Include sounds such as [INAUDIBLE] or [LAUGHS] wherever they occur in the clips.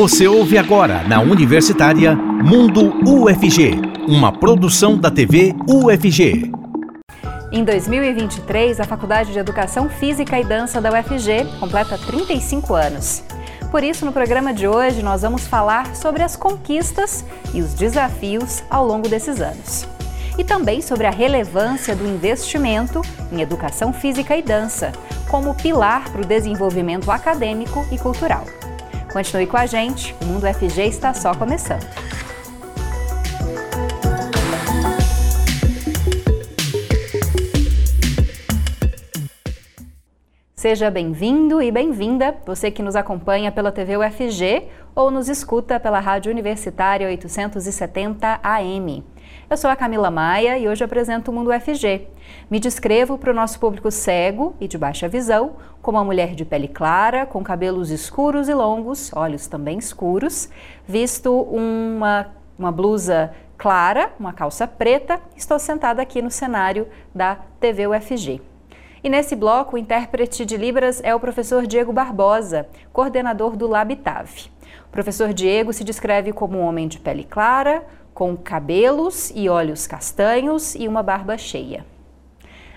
Você ouve agora na Universitária Mundo UFG, uma produção da TV UFG. Em 2023, a Faculdade de Educação Física e Dança da UFG completa 35 anos. Por isso, no programa de hoje, nós vamos falar sobre as conquistas e os desafios ao longo desses anos. E também sobre a relevância do investimento em educação física e dança, como pilar para o desenvolvimento acadêmico e cultural. Continue com a gente, o Mundo FG está só começando. Seja bem-vindo e bem-vinda, você que nos acompanha pela TV UFG ou nos escuta pela Rádio Universitária 870 AM. Eu sou a Camila Maia e hoje apresento o Mundo UFG. Me descrevo para o nosso público cego e de baixa visão como uma mulher de pele clara, com cabelos escuros e longos, olhos também escuros, visto uma, uma blusa clara, uma calça preta. Estou sentada aqui no cenário da TV UFG. E nesse bloco, o intérprete de Libras é o professor Diego Barbosa, coordenador do Labitave. O professor Diego se descreve como um homem de pele clara, com cabelos e olhos castanhos e uma barba cheia.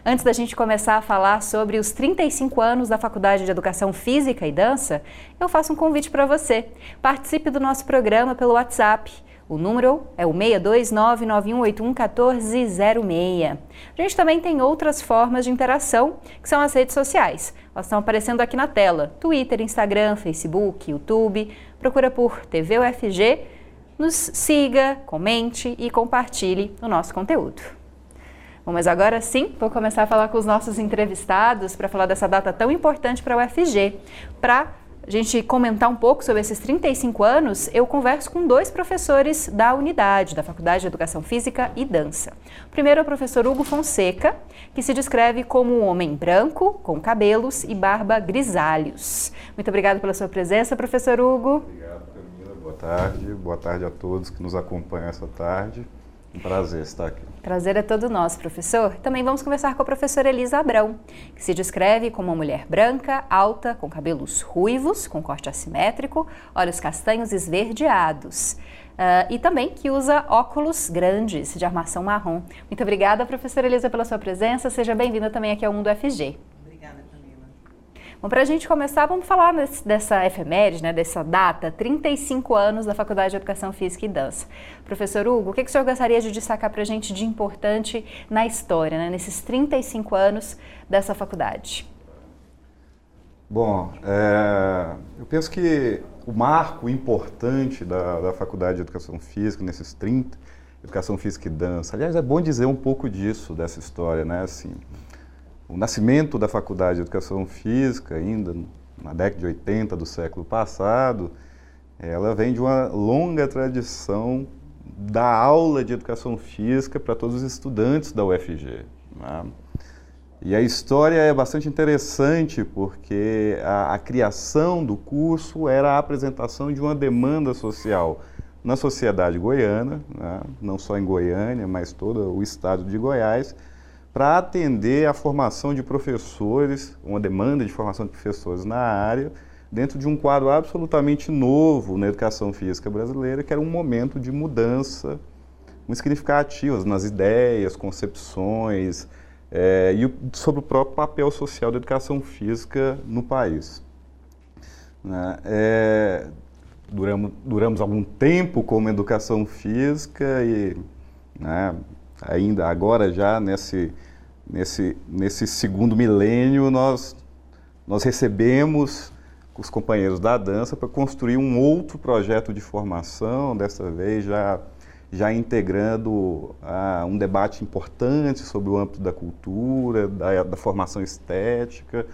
Antes da gente começar a falar sobre os 35 anos da Faculdade de Educação Física e Dança, eu faço um convite para você. Participe do nosso programa pelo WhatsApp o número é o 62991811406. A gente também tem outras formas de interação, que são as redes sociais. Elas estão aparecendo aqui na tela: Twitter, Instagram, Facebook, YouTube. Procura por TV UFG, nos siga, comente e compartilhe o nosso conteúdo. Bom, mas agora sim, vou começar a falar com os nossos entrevistados para falar dessa data tão importante para a UFG, para a gente comentar um pouco sobre esses 35 anos, eu converso com dois professores da unidade, da Faculdade de Educação Física e Dança. O primeiro é o professor Hugo Fonseca, que se descreve como um homem branco, com cabelos e barba grisalhos. Muito obrigada pela sua presença, professor Hugo. Obrigado, Camila. Boa tarde. Boa tarde a todos que nos acompanham essa tarde. Um prazer estar aqui. Prazer é todo nosso, professor. Também vamos conversar com a professora Elisa Abrão, que se descreve como uma mulher branca, alta, com cabelos ruivos, com corte assimétrico, olhos castanhos esverdeados. Uh, e também que usa óculos grandes de armação marrom. Muito obrigada, professora Elisa, pela sua presença. Seja bem-vinda também aqui ao Mundo FG. Bom, para a gente começar, vamos falar desse, dessa efeméride, né, dessa data, 35 anos da Faculdade de Educação Física e Dança. Professor Hugo, o que, que o senhor gostaria de destacar para a gente de importante na história, né, nesses 35 anos dessa faculdade? Bom, é, eu penso que o marco importante da, da Faculdade de Educação Física, nesses 30, Educação Física e Dança, aliás, é bom dizer um pouco disso, dessa história, né, assim o nascimento da Faculdade de Educação Física, ainda na década de 80 do século passado, ela vem de uma longa tradição da aula de educação física para todos os estudantes da UFG. Né? E a história é bastante interessante porque a, a, criação do curso era a apresentação de uma demanda social na sociedade goiana, né? não só em Goiânia, mas todo o estado de Goiás, para atender a formação de professores, uma demanda de formação de professores na área, dentro de um quadro absolutamente novo na educação física brasileira, que era um momento de mudança muito significativas nas ideias, concepções é, e sobre o próprio papel social da educação física no país. Né? É, duramos, duramos algum tempo como educação física e né, ainda agora já nesse, nesse, nesse segundo milênio nós, nós recebemos os companheiros da dança para construir um outro projeto de formação, dessa vez já, já integrando ah, um debate importante sobre o âmbito da cultura, da, da formação estética,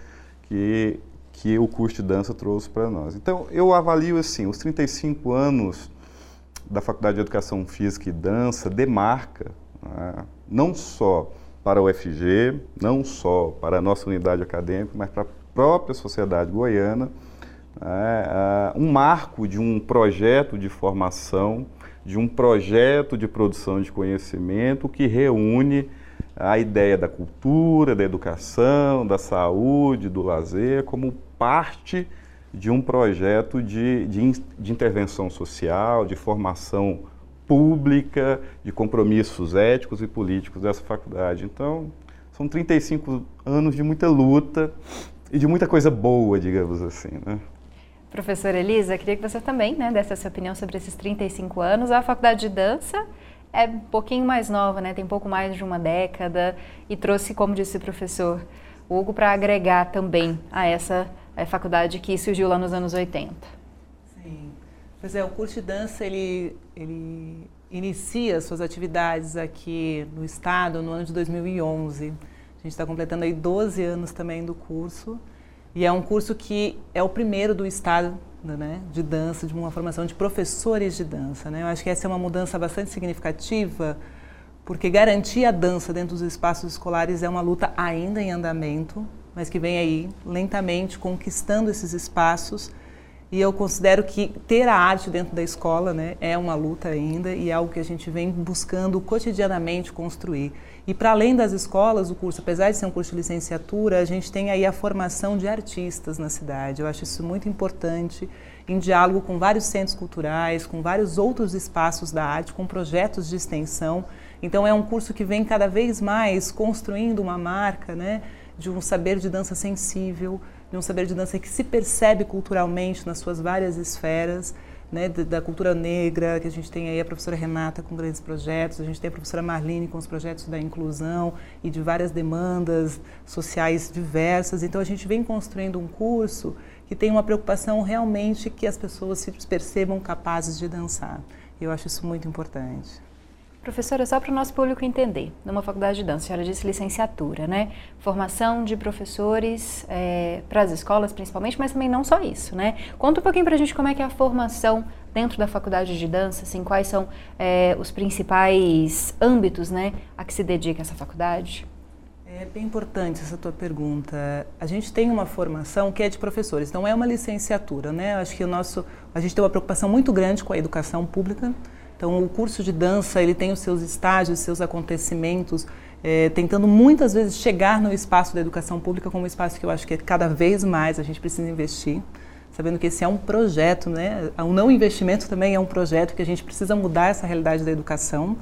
que, que o curso de dança trouxe para nós. Então, eu avalio assim, os 35 anos da Faculdade de Educação Física e Dança demarca? Não só para o UFG, não só para a nossa unidade acadêmica, mas para a própria sociedade goiana, né? um marco de um projeto de formação, de um projeto de produção de conhecimento que reúne a ideia da cultura, da educação, da saúde, do lazer, como parte de um projeto de, de, de intervenção social, de formação pública, de compromissos éticos e políticos dessa faculdade. Então, são 35 anos de muita luta e de muita coisa boa, digamos assim. Né? Professora Elisa, queria que você também né, desse essa opinião sobre esses 35 anos. A faculdade de dança é um pouquinho mais nova, né? tem pouco mais de uma década e trouxe, como disse o professor Hugo, para agregar também a essa a faculdade que surgiu lá nos anos 80. Pois é, o curso de dança ele, ele inicia suas atividades aqui no estado no ano de 2011. A gente está completando aí 12 anos também do curso. E é um curso que é o primeiro do estado né, de dança, de uma formação de professores de dança. Né? Eu acho que essa é uma mudança bastante significativa, porque garantir a dança dentro dos espaços escolares é uma luta ainda em andamento, mas que vem aí lentamente conquistando esses espaços. E eu considero que ter a arte dentro da escola né, é uma luta ainda e é algo que a gente vem buscando cotidianamente construir. E para além das escolas, o curso, apesar de ser um curso de licenciatura, a gente tem aí a formação de artistas na cidade. Eu acho isso muito importante, em diálogo com vários centros culturais, com vários outros espaços da arte, com projetos de extensão. Então é um curso que vem cada vez mais construindo uma marca, né, de um saber de dança sensível, de um saber de dança que se percebe culturalmente nas suas várias esferas né, da cultura negra, que a gente tem aí a professora Renata com grandes projetos, a gente tem a professora Marlene com os projetos da inclusão e de várias demandas sociais diversas. Então a gente vem construindo um curso que tem uma preocupação realmente que as pessoas se percebam capazes de dançar. Eu acho isso muito importante. Professora, só para o nosso público entender, numa faculdade de dança, a senhora disse licenciatura, né? Formação de professores é, para as escolas, principalmente, mas também não só isso, né? Conta um pouquinho para a gente como é que é a formação dentro da faculdade de dança, assim, quais são é, os principais âmbitos, né, a que se dedica essa faculdade? É bem importante essa tua pergunta. A gente tem uma formação que é de professores, não é uma licenciatura, né? Acho que o nosso, a gente tem uma preocupação muito grande com a educação pública. Então, o curso de dança ele tem os seus estágios, seus acontecimentos, é, tentando muitas vezes chegar no espaço da educação pública como um espaço que eu acho que é cada vez mais a gente precisa investir, sabendo que esse é um projeto, né? O não investimento também é um projeto que a gente precisa mudar essa realidade da educação.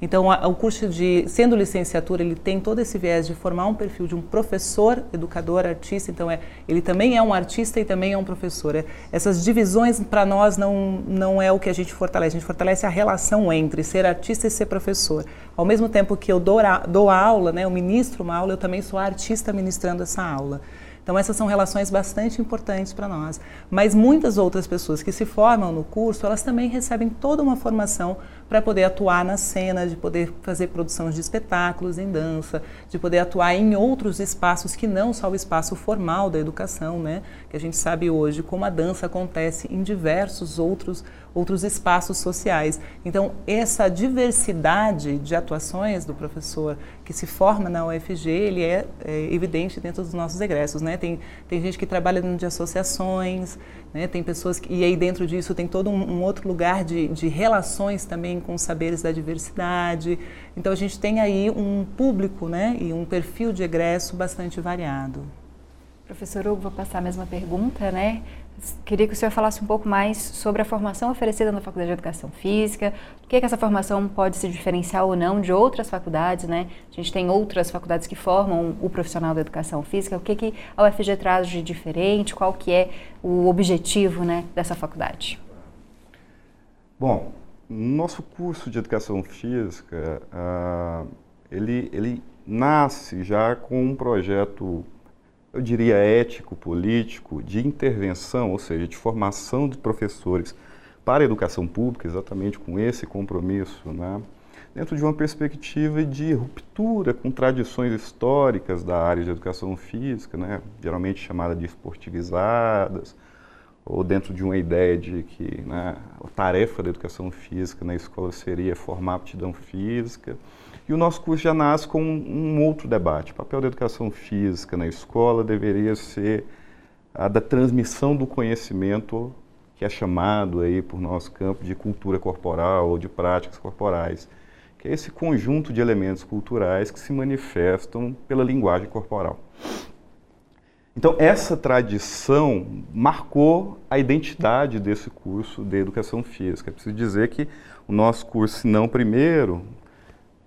Então, a, o curso de, sendo licenciatura, ele tem todo esse viés de formar um perfil de um professor, educador, artista. Então, é, ele também é um artista e também é um professor. É, essas divisões, para nós, não, não é o que a gente fortalece. A gente fortalece a relação entre ser artista e ser professor. Ao mesmo tempo que eu dou, a, dou aula, né, eu ministro uma aula, eu também sou artista ministrando essa aula. Então, essas são relações bastante importantes para nós. Mas muitas outras pessoas que se formam no curso, elas também recebem toda uma formação para poder atuar na cena, de poder fazer produção de espetáculos em dança, de poder atuar em outros espaços que não só o espaço formal da educação, né? Que a gente sabe hoje como a dança acontece em diversos outros outros espaços sociais. Então, essa diversidade de atuações do professor que se forma na UFG, ele é, é evidente dentro dos nossos egressos, né? Tem, tem gente que trabalha dentro de associações, né? Tem pessoas que, e aí dentro disso tem todo um, um, outro lugar de, de relações também com os saberes da diversidade. Então a gente tem aí um público né? e um perfil de egresso bastante variado. Professor Hugo, vou passar a mesma pergunta, né? Queria que o senhor falasse um pouco mais sobre a formação oferecida na Faculdade de Educação Física, o que, é que essa formação pode se diferenciar ou não de outras faculdades, né? A gente tem outras faculdades que formam o profissional da Educação Física, o que, que a UFG traz de diferente, qual que é o objetivo né, dessa faculdade? Bom, nosso curso de Educação Física, uh, ele, ele nasce já com um projeto eu diria, ético, político, de intervenção, ou seja, de formação de professores para a educação pública, exatamente com esse compromisso, né? dentro de uma perspectiva de ruptura com tradições históricas da área de educação física, né? geralmente chamada de esportivizadas, ou dentro de uma ideia de que né, a tarefa da educação física na escola seria formar aptidão física. E o nosso curso já nasce com um, outro debate. O papel da educação física na escola deveria ser a da transmissão do conhecimento que é chamado aí por nosso campo de cultura corporal ou de práticas corporais, que é esse conjunto de elementos culturais que se manifestam pela linguagem corporal. Então, essa tradição marcou a identidade desse curso de educação física. É preciso dizer que o nosso curso, se não primeiro,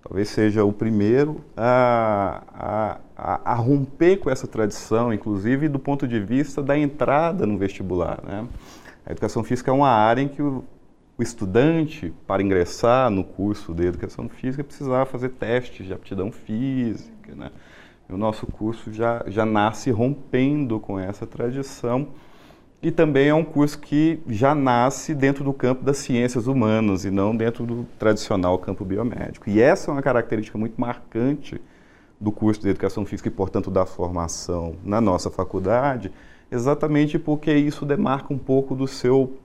talvez seja o primeiro a, a, a, a, romper com essa tradição, inclusive do ponto de vista da entrada no vestibular. Né? A educação física é uma área em que o, o estudante, para ingressar no curso de educação física, precisava fazer testes de aptidão física. Né? O nosso curso já, já nasce rompendo com essa tradição e também é um curso que já nasce dentro do campo das ciências humanas e não dentro do tradicional campo biomédico. E essa é uma característica muito marcante do curso de Educação Física e, portanto, da formação na nossa faculdade, exatamente porque isso demarca um pouco do seu,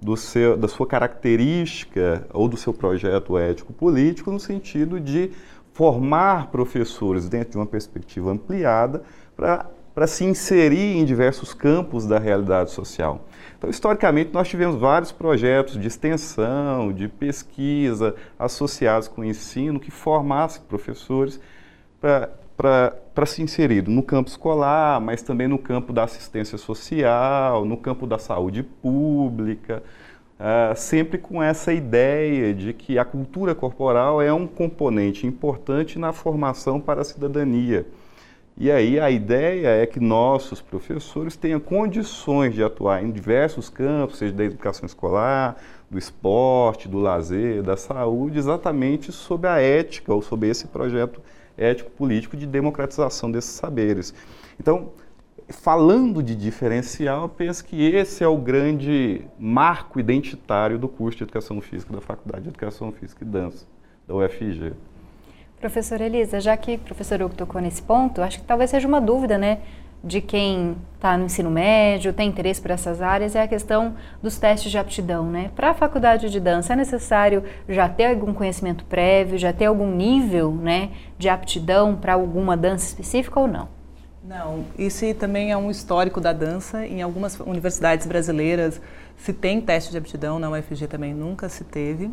do seu, da sua característica ou do seu projeto ético-político no sentido de formar professores dentro de uma perspectiva ampliada para se inserir em diversos campos da realidade social. Então, historicamente, nós tivemos vários projetos de extensão, de pesquisa associados com o ensino que formassem professores para se inserir no campo escolar, mas também no campo da assistência social, no campo da saúde pública, Uh, sempre com essa ideia de que a cultura corporal é um componente importante na formação para a cidadania. E aí a ideia é que nossos professores tenham condições de atuar em diversos campos, seja da educação escolar, do esporte, do lazer, da saúde, exatamente sobre a ética ou sobre esse projeto ético-político de democratização desses saberes. Então, falando de diferencial, penso que esse é o grande marco identitário do curso de Educação Física da Faculdade de Educação Física e Dança, da UFG. Professora Elisa, já que o professor Hugo tocou nesse ponto, acho que talvez seja uma dúvida, né, de quem está no ensino médio, tem interesse por essas áreas, é a questão dos testes de aptidão, né? Para a faculdade de dança, é necessário já ter algum conhecimento prévio, já ter algum nível, né, de aptidão para alguma dança específica ou não? Não, isso também é um histórico da dança. Em algumas universidades brasileiras se tem teste de aptidão, na UFG também nunca se teve.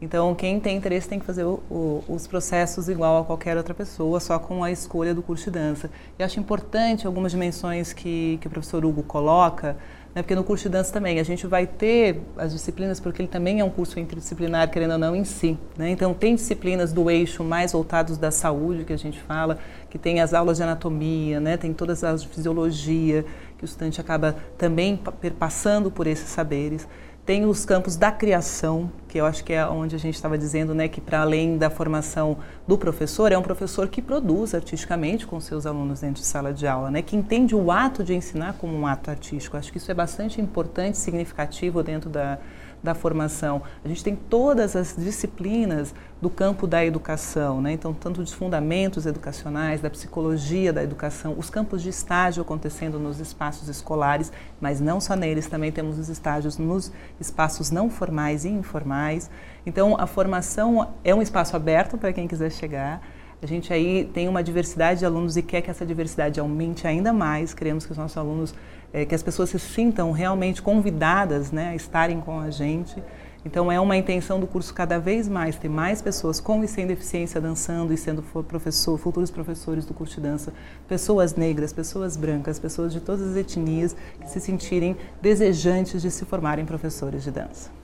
Então, quem tem interesse tem que fazer o, o, os processos igual a qualquer outra pessoa, só com a escolha do curso de dança. E acho importante algumas dimensões que, que o professor Hugo coloca, né, porque no curso de dança também a gente vai ter as disciplinas, porque ele também é um curso interdisciplinar, querendo ou não, em si. Né? Então, tem disciplinas do eixo mais voltados da saúde, que a gente fala, que tem as aulas de anatomia, né? tem todas as aulas de fisiologia, que o estudante acaba também passando por esses saberes. Tem os campos da criação, que eu acho que é onde a gente estava dizendo, né, que para além da formação do professor, é um professor que produz artisticamente com seus alunos dentro de sala de aula, né, que entende o ato de ensinar como um ato artístico. Acho que isso é bastante importante, significativo dentro da, da formação. A gente tem todas as disciplinas do campo da educação, né? então tanto dos fundamentos educacionais, da psicologia da educação, os campos de estágio acontecendo nos espaços escolares, mas não só neles, também temos os estágios nos espaços não formais e informais. Então a formação é um espaço aberto para quem quiser chegar. A gente aí tem uma diversidade de alunos e quer que essa diversidade aumente ainda mais. Queremos que os nossos alunos é, que as pessoas se sintam realmente convidadas né, a estarem com a gente. Então é uma intenção do curso cada vez mais ter mais pessoas com e sem deficiência dançando e sendo professor, futuros professores do curso de dança, pessoas negras, pessoas brancas, pessoas de todas as etnias que se sentirem desejantes de se formarem professores de dança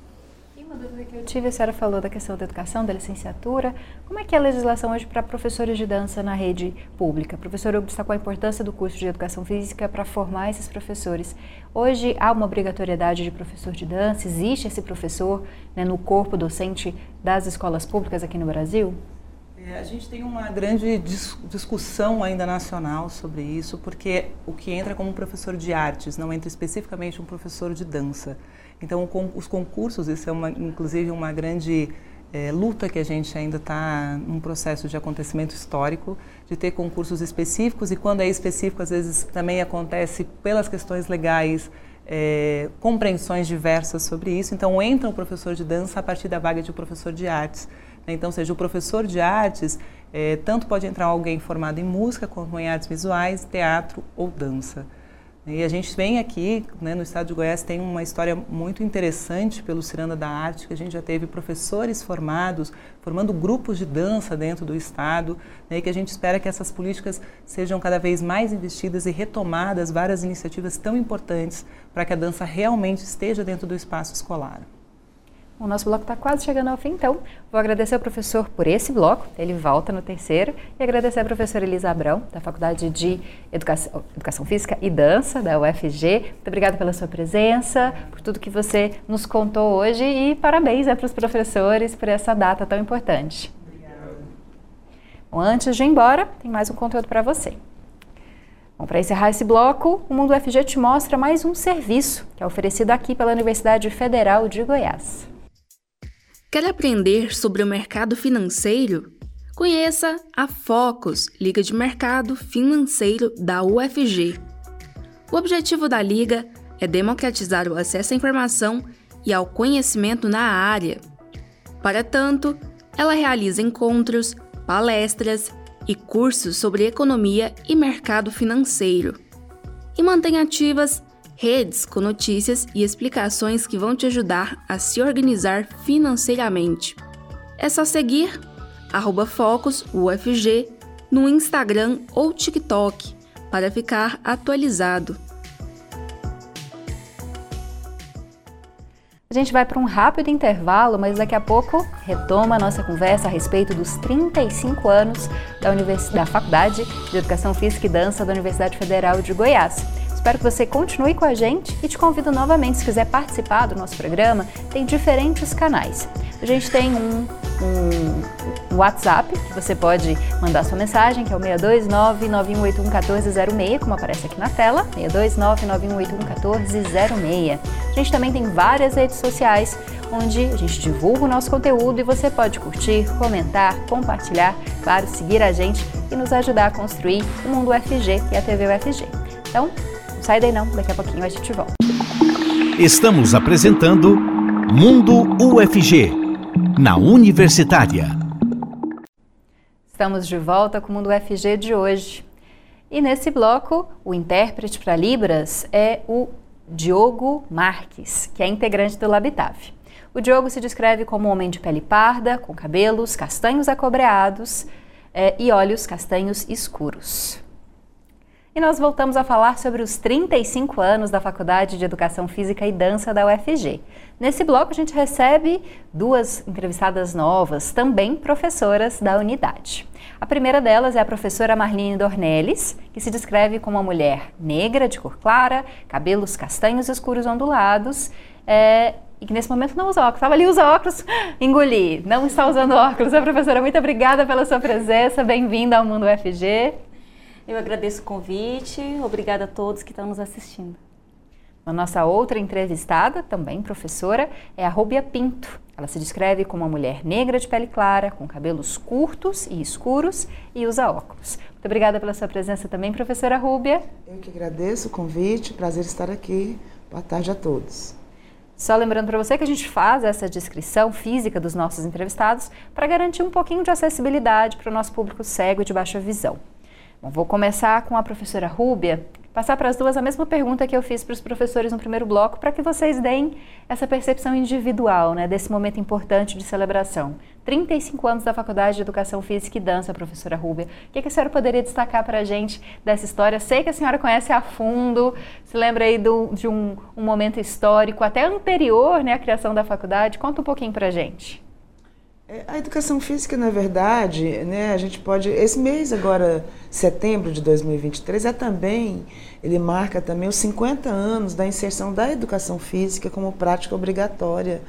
dúvida que eu tive, a senhora falou da questão da educação, da licenciatura. Como é que é a legislação hoje para professores de dança na rede pública? Professor Hugo destacou a importância do curso de educação física para formar esses professores. Hoje há uma obrigatoriedade de professor de dança? Existe esse professor né, no corpo docente das escolas públicas aqui no Brasil? É, a gente tem uma grande dis discussão ainda nacional sobre isso, porque o que entra como professor de artes não entra especificamente um professor de dança. Então, os concursos, isso é uma, inclusive uma grande é, luta que a gente ainda está num processo de acontecimento histórico, de ter concursos específicos, e quando é específico, às vezes também acontece pelas questões legais, é, compreensões diversas sobre isso. Então, entra o professor de dança a partir da vaga de professor de artes. Né? Então, seja o professor de artes, é, tanto pode entrar alguém formado em música, como em artes visuais, teatro ou dança. E a gente vem aqui, né, no estado de Goiás, tem uma história muito interessante pelo Ciranda da Arte, que a gente já teve professores formados, formando grupos de dança dentro do estado, né, e que a gente espera que essas políticas sejam cada vez mais investidas e retomadas várias iniciativas tão importantes para que a dança realmente esteja dentro do espaço escolar. O nosso bloco está quase chegando ao fim, então vou agradecer ao professor por esse bloco, ele volta no terceiro, e agradecer a professora Elisa Abrão, da Faculdade de Educação, Educação Física e Dança, da UFG. Muito obrigada pela sua presença, por tudo que você nos contou hoje e parabéns é, para os professores por essa data tão importante. Bom, antes de ir embora, tem mais um conteúdo para você. Bom, para encerrar esse bloco, o Mundo UFG te mostra mais um serviço que é oferecido aqui pela Universidade Federal de Goiás. Quer aprender sobre o mercado financeiro? Conheça a Focus, Liga de Mercado Financeiro da UFG. O objetivo da Liga é democratizar o acesso à informação e ao conhecimento na área. Para tanto, ela realiza encontros, palestras e cursos sobre economia e mercado financeiro. E mantém ativas redes com notícias e explicações que vão te ajudar a se organizar financeiramente. É só seguir @focusufg no Instagram ou TikTok para ficar atualizado. A gente vai para um rápido intervalo, mas daqui a pouco retoma a nossa conversa a respeito dos 35 anos da, Univers... da Faculdade de Educação Física e Dança da Universidade Federal de Goiás. Espero que você continue com a gente e te convido novamente, se quiser participar do nosso programa, tem diferentes canais. A gente tem um, um, WhatsApp, que você pode mandar sua mensagem, que é o 629-9181-1406, como aparece aqui na tela, 629-9181-1406. A gente também tem várias redes sociais, onde a gente divulga o nosso conteúdo e você pode curtir, comentar, compartilhar, claro, seguir a gente e nos ajudar a construir o Mundo UFG e a TV UFG. Então, sai daí não, daqui a pouquinho a gente volta. Estamos apresentando Mundo UFG, na Universitária. Estamos de volta com o Mundo UFG de hoje. E nesse bloco, o intérprete para Libras é o Diogo Marques, que é integrante do Labitave. O Diogo se descreve como um homem de pele parda, com cabelos castanhos acobreados é, e olhos castanhos escuros. E nós voltamos a falar sobre os 35 anos da Faculdade de Educação Física e Dança da UFG. Nesse bloco, a gente recebe duas entrevistadas novas, também professoras da unidade. A primeira delas é a professora Marlene Dornelles, que se descreve como uma mulher negra, de cor clara, cabelos castanhos escuros ondulados, é, e que nesse momento não usa óculos. Estava ali os óculos, [LAUGHS] engoli. Não está usando óculos. A professora, muito obrigada pela sua presença. Bem-vinda ao Mundo UFG. Eu agradeço o convite, obrigada a todos que estão nos assistindo. A nossa outra entrevistada, também professora, é a Rúbia Pinto. Ela se descreve como uma mulher negra de pele clara, com cabelos curtos e escuros e usa óculos. Muito obrigada pela sua presença também, professora Rúbia. Eu que agradeço o convite, prazer estar aqui. Boa tarde a todos. Só lembrando para você que a gente faz essa descrição física dos nossos entrevistados para garantir um pouquinho de acessibilidade para o nosso público cego e de baixa visão. Bom, vou começar com a professora Rúbia, passar para as duas a mesma pergunta que eu fiz para os professores no primeiro bloco, para que vocês deem essa percepção individual né, desse momento importante de celebração. 35 anos da Faculdade de Educação Física e Dança, professora Rúbia. O que, a senhora poderia destacar para a gente dessa história? Sei que a senhora conhece a fundo, se lembra aí do, de um, um momento histórico até anterior né, à criação da faculdade. Conta um pouquinho para a gente. É, a educação física, na verdade, né, a gente pode. Esse mês agora, setembro de 2023, é também, ele marca também os 50 anos da inserção da educação física como prática obrigatória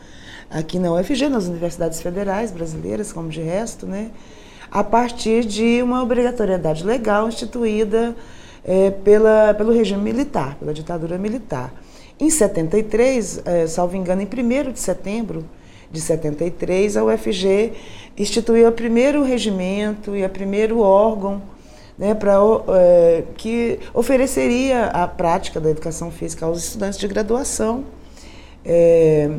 aqui na UFG, nas universidades federais brasileiras, como de resto, né, a partir de uma obrigatoriedade legal instituída é, pela, pelo regime militar, pela ditadura militar. Em 73, é, salvo engano, em 1 de setembro de 73, a UFG instituiu o primeiro regimento e o primeiro órgão né, pra, é, que ofereceria a prática da educação física aos estudantes de graduação, é,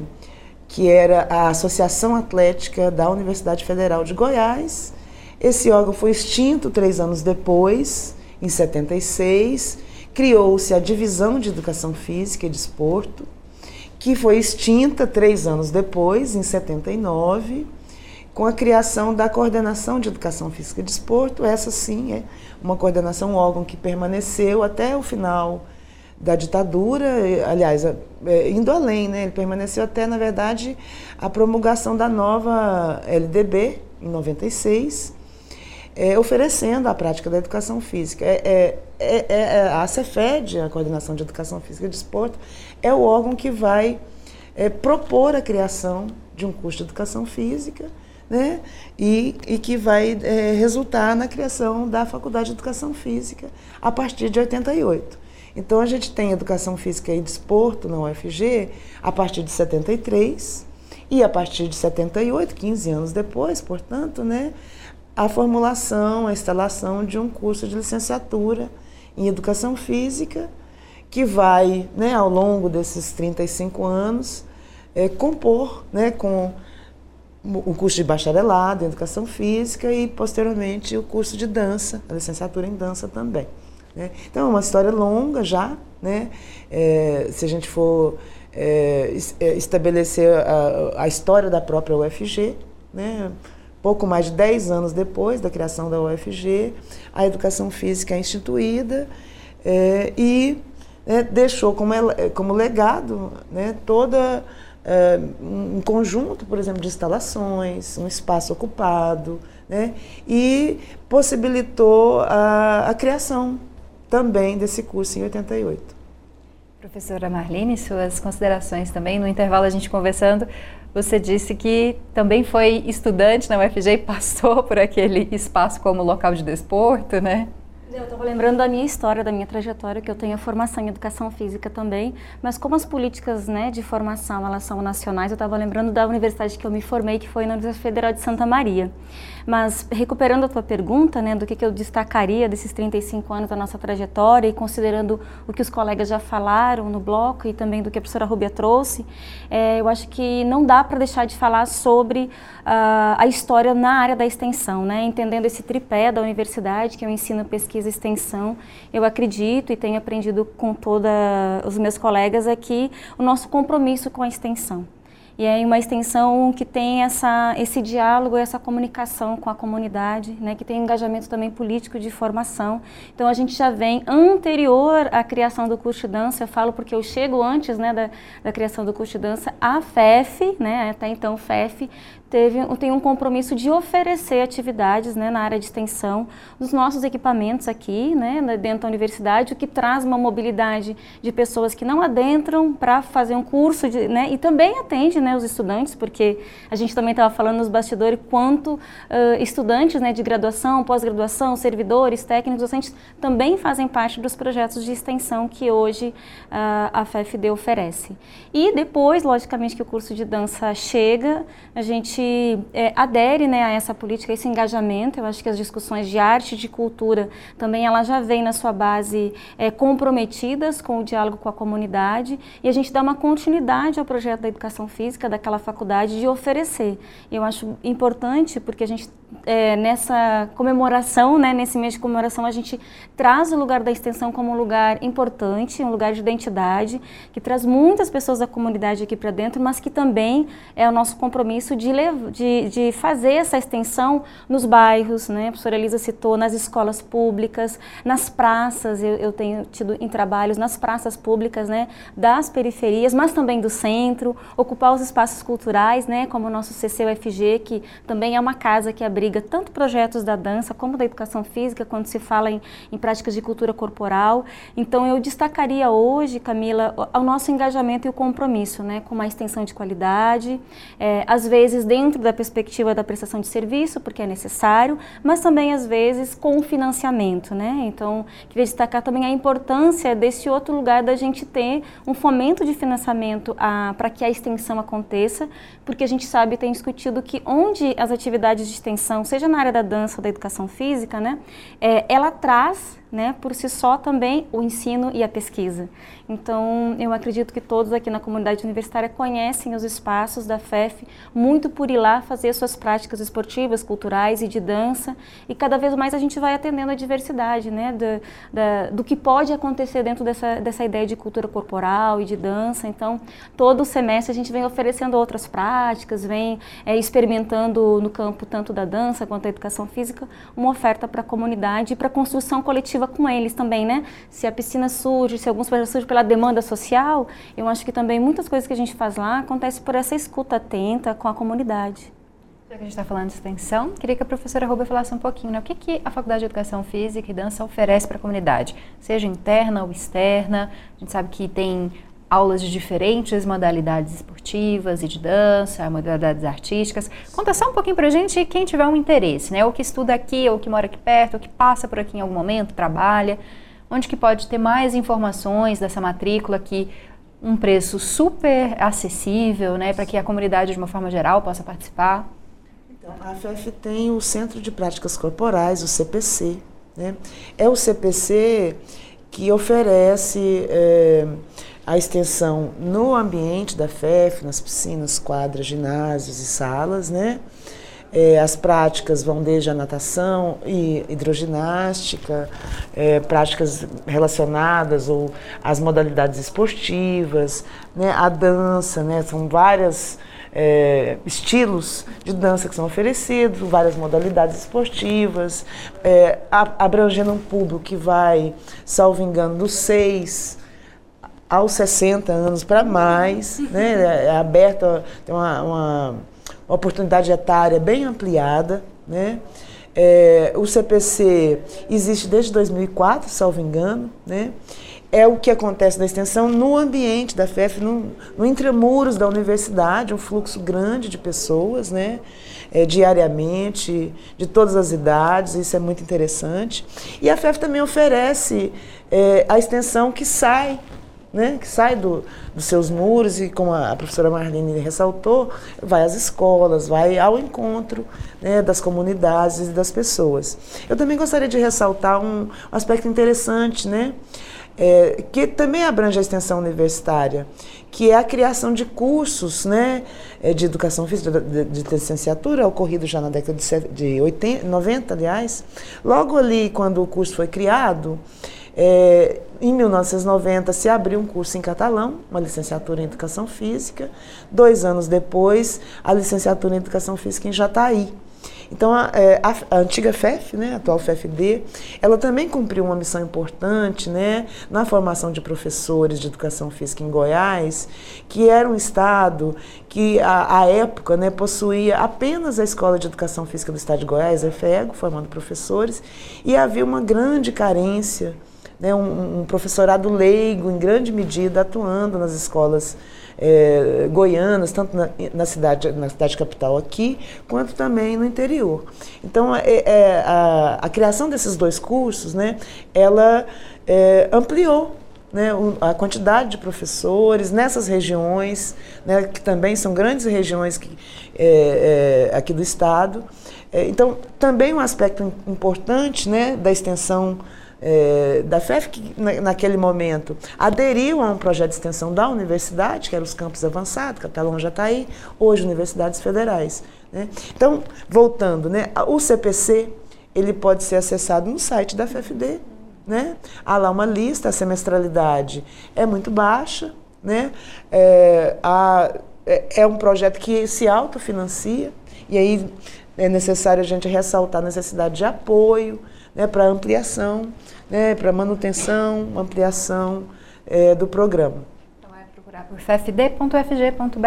que era a Associação Atlética da Universidade Federal de Goiás. Esse órgão foi extinto três anos depois, em 76, criou-se a divisão de educação física e desporto, que foi extinta três anos depois, em 79, com a criação da coordenação de educação física e desporto. Essa sim é uma coordenação, um órgão que permaneceu até o final da ditadura, aliás, é, indo além, né? ele permaneceu até, na verdade, a promulgação da nova LDB, em 96, é, oferecendo a prática da educação física. É, é, é, é a Cefed, a Coordenação de Educação Física e Desporto, é o órgão que vai é, propor a criação de um curso de educação física né? e, e que vai é, resultar na criação da Faculdade de Educação Física a partir de 88. Então a gente tem Educação Física e Desporto na UFG a partir de 73 e a partir de 78, 15 anos depois, portanto, né, a formulação, a instalação de um curso de licenciatura em Educação Física que vai, né, ao longo desses 35 anos, é, compor né, com o curso de bacharelado em educação física e posteriormente o curso de dança, a licenciatura em dança também. Né? Então é uma história longa já, né? É, se a gente for é, é estabelecer a, a, história da própria UFG, né? pouco mais de 10 anos depois da criação da UFG, a educação física é instituída é, e né, deixou como, como legado né, toda uh, um conjunto, por exemplo, de instalações, um espaço ocupado, né? e possibilitou a, a criação também desse curso em 88. Professora Marlene, suas considerações também. No intervalo a gente conversando, você disse que também foi estudante na UFG e passou por aquele espaço como local de desporto, né? Eu estava lembrando da minha história, da minha trajetória, que eu tenho a formação em educação física também, mas como as políticas né, de formação elas são nacionais, eu estava lembrando da universidade que eu me formei, que foi na Universidade Federal de Santa Maria. Mas recuperando a tua pergunta, né, do que, que eu destacaria desses 35 anos da nossa trajetória e considerando o que os colegas já falaram no bloco e também do que a professora Rubia trouxe, é, eu acho que não dá para deixar de falar sobre uh, a história na área da extensão, né, entendendo esse tripé da universidade, que é o ensino, pesquisa e extensão. Eu acredito e tenho aprendido com todos os meus colegas aqui o nosso compromisso com a extensão. E é uma extensão que tem essa, esse diálogo, essa comunicação com a comunidade, né, que tem engajamento também político de formação. Então a gente já vem anterior à criação do curso de dança, eu falo porque eu chego antes né, da, da criação do curso de dança, a FEF, né, até então FEF, teve, tem um compromisso de oferecer atividades né, na área de extensão dos nossos equipamentos aqui, né, dentro da universidade, o que traz uma mobilidade de pessoas que não adentram para fazer um curso de, né, e também atende né, os estudantes, porque a gente também estava falando nos bastidores quanto uh, estudantes né, de graduação, pós-graduação, servidores, técnicos, docentes também fazem parte dos projetos de extensão que hoje uh, a FFD oferece. E depois, logicamente, que o curso de dança chega, a gente gente é, adere né, a essa política, a esse engajamento. Eu acho que as discussões de arte e de cultura também ela já vem na sua base é, comprometidas com o diálogo com a comunidade e a gente dá uma continuidade ao projeto da educação física daquela faculdade de oferecer. Eu acho importante porque a gente é, nessa comemoração, né, nesse mês de comemoração, a gente traz o lugar da extensão como um lugar importante, um lugar de identidade, que traz muitas pessoas da comunidade aqui para dentro, mas que também é o nosso compromisso de, de, de fazer essa extensão nos bairros, né? A professora Elisa citou, nas escolas públicas, nas praças, eu, eu tenho tido em trabalhos nas praças públicas, né? Das periferias, mas também do centro, ocupar os espaços culturais, né? Como o nosso CCUFG, que também é uma casa que abriga tanto projetos da dança como da educação física, quando se fala em, em práticas de cultura corporal. Então, eu destacaria hoje, Camila, o, nosso engajamento e o compromisso, né? Com uma extensão de qualidade, é, às vezes dentro da perspectiva da prestação de serviço, porque é necessário, mas também às vezes com financiamento, né? Então, queria destacar também a importância desse outro lugar da gente ter um fomento de financiamento para que a extensão aconteça, porque a gente sabe, tem discutido que onde as atividades de extensão, seja na área da dança ou da educação física, né, é, ela traz né, por si só também o ensino e a pesquisa. Então, eu acredito que todos aqui na comunidade universitária conhecem os espaços da FEF muito por ir lá fazer suas práticas esportivas, culturais e de dança, e cada vez mais a gente vai atendendo a diversidade, né, do, da, do que pode acontecer dentro dessa, dessa ideia de cultura corporal e de dança. Então, todo semestre a gente vem oferecendo outras práticas, vem é, experimentando no campo tanto da dança quanto da educação física, uma oferta para a comunidade e para a construção coletiva com eles também, né? Se a piscina surge, se alguns projetos surgem pela demanda social, eu acho que também muitas coisas que a gente faz lá acontece por essa escuta atenta com a comunidade. Já que a gente está falando de extensão, queria que a professora Rubia falasse um pouquinho, né? O que, que a Faculdade de Educação Física e Dança oferece para a comunidade, seja interna ou externa? A gente sabe que tem aulas de diferentes modalidades esportivas e de dança, modalidades artísticas. Conta só um pouquinho para a gente quem tiver um interesse, né? Ou que estuda aqui, ou que mora aqui perto, ou que passa por aqui em algum momento, trabalha onde que pode ter mais informações dessa matrícula que um preço super acessível, né, para que a comunidade de uma forma geral possa participar? Então, a FF tem o Centro de Práticas Corporais, o CPC, né? É o CPC que oferece é, a extensão no ambiente da FEF, nas piscinas, quadras, ginásios e salas, né? É, as práticas vão desde a natação e hidroginástica, é, práticas relacionadas ou as modalidades esportivas, né, a dança, né, são vários é, estilos de dança que são oferecidos, várias modalidades esportivas, é, abrangendo um público que vai, salvo engano, dos seis aos 60 anos para mais, [LAUGHS] né, é aberto, tem uma, uma uma oportunidade etária bem ampliada, né? É, o CPC existe desde 2004, salvo engano, né? É o que acontece na extensão no ambiente da FEF, no, no intramuros da universidade, um fluxo grande de pessoas, né? É, diariamente, de todas as idades, isso é muito interessante. E a FEF também oferece é, a extensão que sai né, que sai do, dos seus muros e, como a professora Marlene ressaltou, vai às escolas, vai ao encontro né, das comunidades e das pessoas. Eu também gostaria de ressaltar um aspecto interessante, né, é, que também abrange a extensão universitária, que é a criação de cursos né, é, de educação física, de, de, licenciatura, ocorrido já na década de, de 80, 90, aliás. Logo ali, quando o curso foi criado, é, em 1990 se abriu um curso em catalão, uma licenciatura em Educação Física. Dois anos depois, a licenciatura em Educação Física em Jataí. Então, a, é, a, a, antiga FEF, né, a atual FFD, ela também cumpriu uma missão importante né, na formação de professores de educação física em Goiás, que era um estado que, à época, né, possuía apenas a Escola de Educação Física do Estado de Goiás, a EFEGO, formando professores, e havia uma grande carência né, um, um, professorado leigo, em grande medida, atuando nas escolas é, goianas, tanto na, na, cidade, na cidade capital aqui, quanto também no interior. Então, é, é, a, a, criação desses dois cursos, né, ela é, ampliou né, a quantidade de professores nessas regiões, né, que também são grandes regiões que, é, é, aqui do estado. É, então, também um aspecto importante né, da extensão é, da FEF, que na, naquele momento aderiu a um projeto de extensão da universidade, que era os campos avançados, Catalão já está aí, hoje universidades federais. Né? Então, voltando, né, o CPC ele pode ser acessado no site da FFD. Né? Há lá uma lista, a semestralidade é muito baixa, né? é, é, é um projeto que se autofinancia, e aí é necessário a gente ressaltar a necessidade de apoio, né, para ampliação, né, para manutenção, ampliação é, do programa. Então é procurar por ffd.fg.br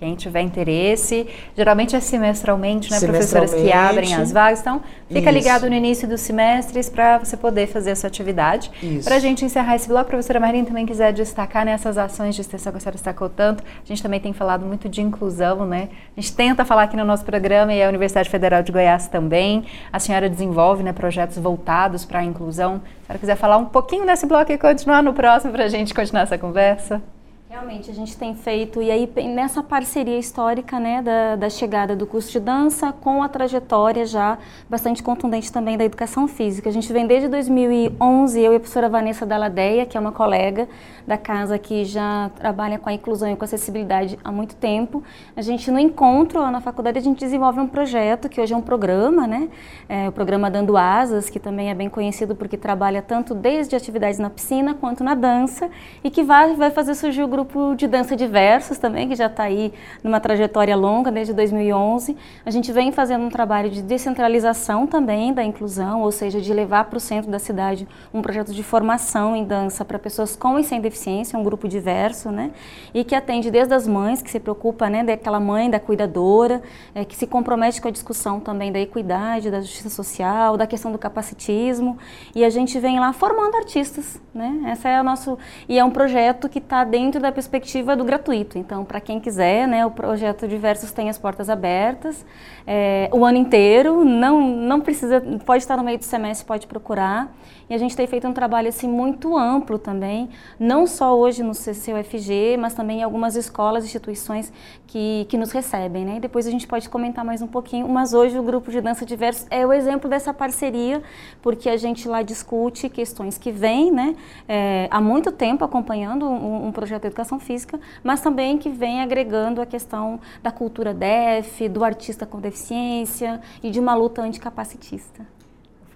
quem tiver interesse, geralmente é semestralmente, né, semestralmente, professoras que abrem as vagas. Então, fica isso. ligado no início dos semestres para você poder fazer a sua atividade. Para a gente encerrar esse bloco, a professora Marina também quiser destacar nessas ações de extensão que a senhora destacou tanto. A gente também tem falado muito de inclusão, né? A gente tenta falar aqui no nosso programa e a Universidade Federal de Goiás também. A senhora desenvolve né, projetos voltados para a inclusão. Se a senhora quiser falar um pouquinho nesse bloco e continuar no próximo para a gente continuar essa conversa. Realmente, a gente tem feito, e aí nessa parceria histórica né, da, da, chegada do curso de dança com a trajetória já bastante contundente também da educação física. A gente vem desde 2011, eu e a professora Vanessa Dalladeia, que é uma colega da casa que já trabalha com a inclusão e com a acessibilidade há muito tempo. A gente, no encontro lá na faculdade, a gente desenvolve um projeto, que hoje é um programa, né? É, o programa Dando Asas, que também é bem conhecido porque trabalha tanto desde atividades na piscina quanto na dança, e que vai, vai fazer surgir o grupo grupo de dança diversos também, que já está aí numa trajetória longa, desde 2011. A gente vem fazendo um trabalho de descentralização também da inclusão, ou seja, de levar para o centro da cidade um projeto de formação em dança para pessoas com e sem deficiência, um grupo diverso, né? E que atende desde as mães, que se preocupa, né, daquela mãe, da cuidadora, é, que se compromete com a discussão também da equidade, da justiça social, da questão do capacitismo. E a gente vem lá formando artistas, né? Essa é o nosso e é um projeto que está dentro da da perspectiva do gratuito. Então, para quem quiser, né, o projeto Diversos tem as portas abertas é, o ano inteiro, não, não precisa, pode estar no meio do semestre, pode procurar. E a gente tem feito um trabalho assim muito amplo também, não só hoje no CCUFG, mas também em algumas escolas, instituições que, que nos recebem. Né? E depois a gente pode comentar mais um pouquinho, mas hoje o Grupo de Dança Diversos é o exemplo dessa parceria, porque a gente lá discute questões que vêm né, é, há muito tempo acompanhando um, um projeto de educação física, mas também que vem agregando a questão da cultura DEF, do artista com deficiência e de uma luta anticapacitista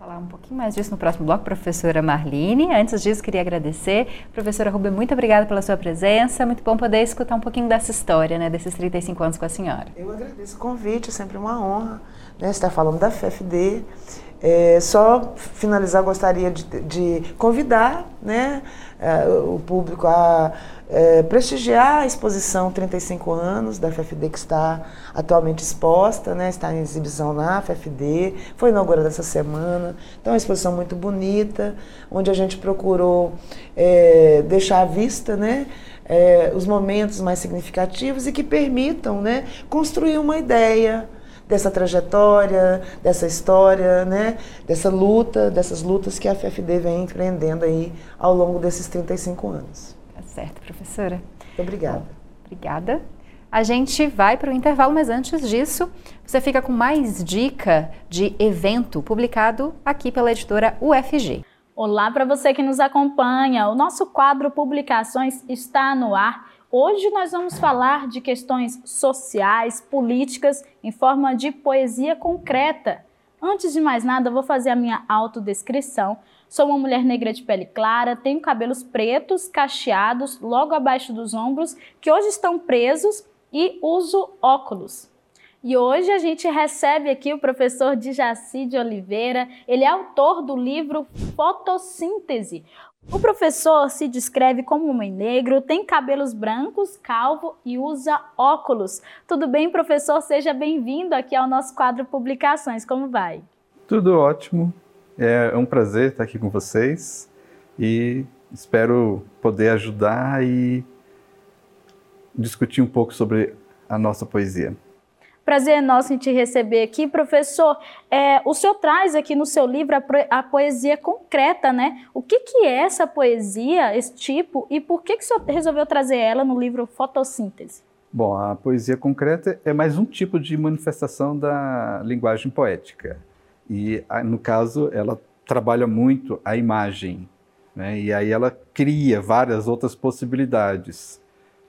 falar um pouquinho mais disso no próximo bloco, professora Marline. Antes disso, queria agradecer. Professora Rubem, muito obrigada pela sua presença. Muito bom poder escutar um pouquinho dessa história, né, desses 35 anos com a senhora. Eu agradeço o convite, é sempre uma honra né, estar falando da FFD. É, só finalizar, gostaria de, de convidar né, é, o público a é, prestigiar a exposição 35 anos da FFD que está atualmente exposta, né, está em exibição na FFD, foi inaugurada essa semana. Então, é uma exposição muito bonita, onde a gente procurou é, deixar à vista né, os momentos mais significativos e que permitam né, construir uma ideia dessa trajetória, dessa história, né, dessa luta, dessas lutas que a FFD vem empreendendo aí ao longo desses 35 anos. Tá certo, professora. Muito obrigada. Bom, obrigada. A gente vai para o intervalo, mas antes disso, você fica com mais dica de evento publicado aqui pela editora UFG. Olá para você que nos acompanha. O nosso quadro Publicações está no ar. Hoje nós vamos falar de questões sociais, políticas, em forma de poesia concreta. Antes de mais nada, vou fazer a minha autodescrição. Sou uma mulher negra de pele clara, tenho cabelos pretos, cacheados, logo abaixo dos ombros, que hoje estão presos e uso óculos. E hoje a gente recebe aqui o professor Dijaci de Oliveira. Ele é autor do livro Fotossíntese. O professor se descreve como homem negro, tem cabelos brancos, calvo e usa óculos. Tudo bem, professor? Seja bem-vindo aqui ao nosso quadro Publicações. Como vai? Tudo ótimo. É um prazer estar aqui com vocês e espero poder ajudar e discutir um pouco sobre a nossa poesia. Prazer nosso em te receber aqui. Professor, é, o senhor traz aqui no seu livro a, a, poesia concreta, né? O que, que é essa poesia, esse tipo, e por que, que o senhor resolveu trazer ela no livro Fotossíntese? Bom, a poesia concreta é mais um tipo de manifestação da linguagem poética. E, no caso, ela trabalha muito a imagem, né? E aí ela cria várias outras possibilidades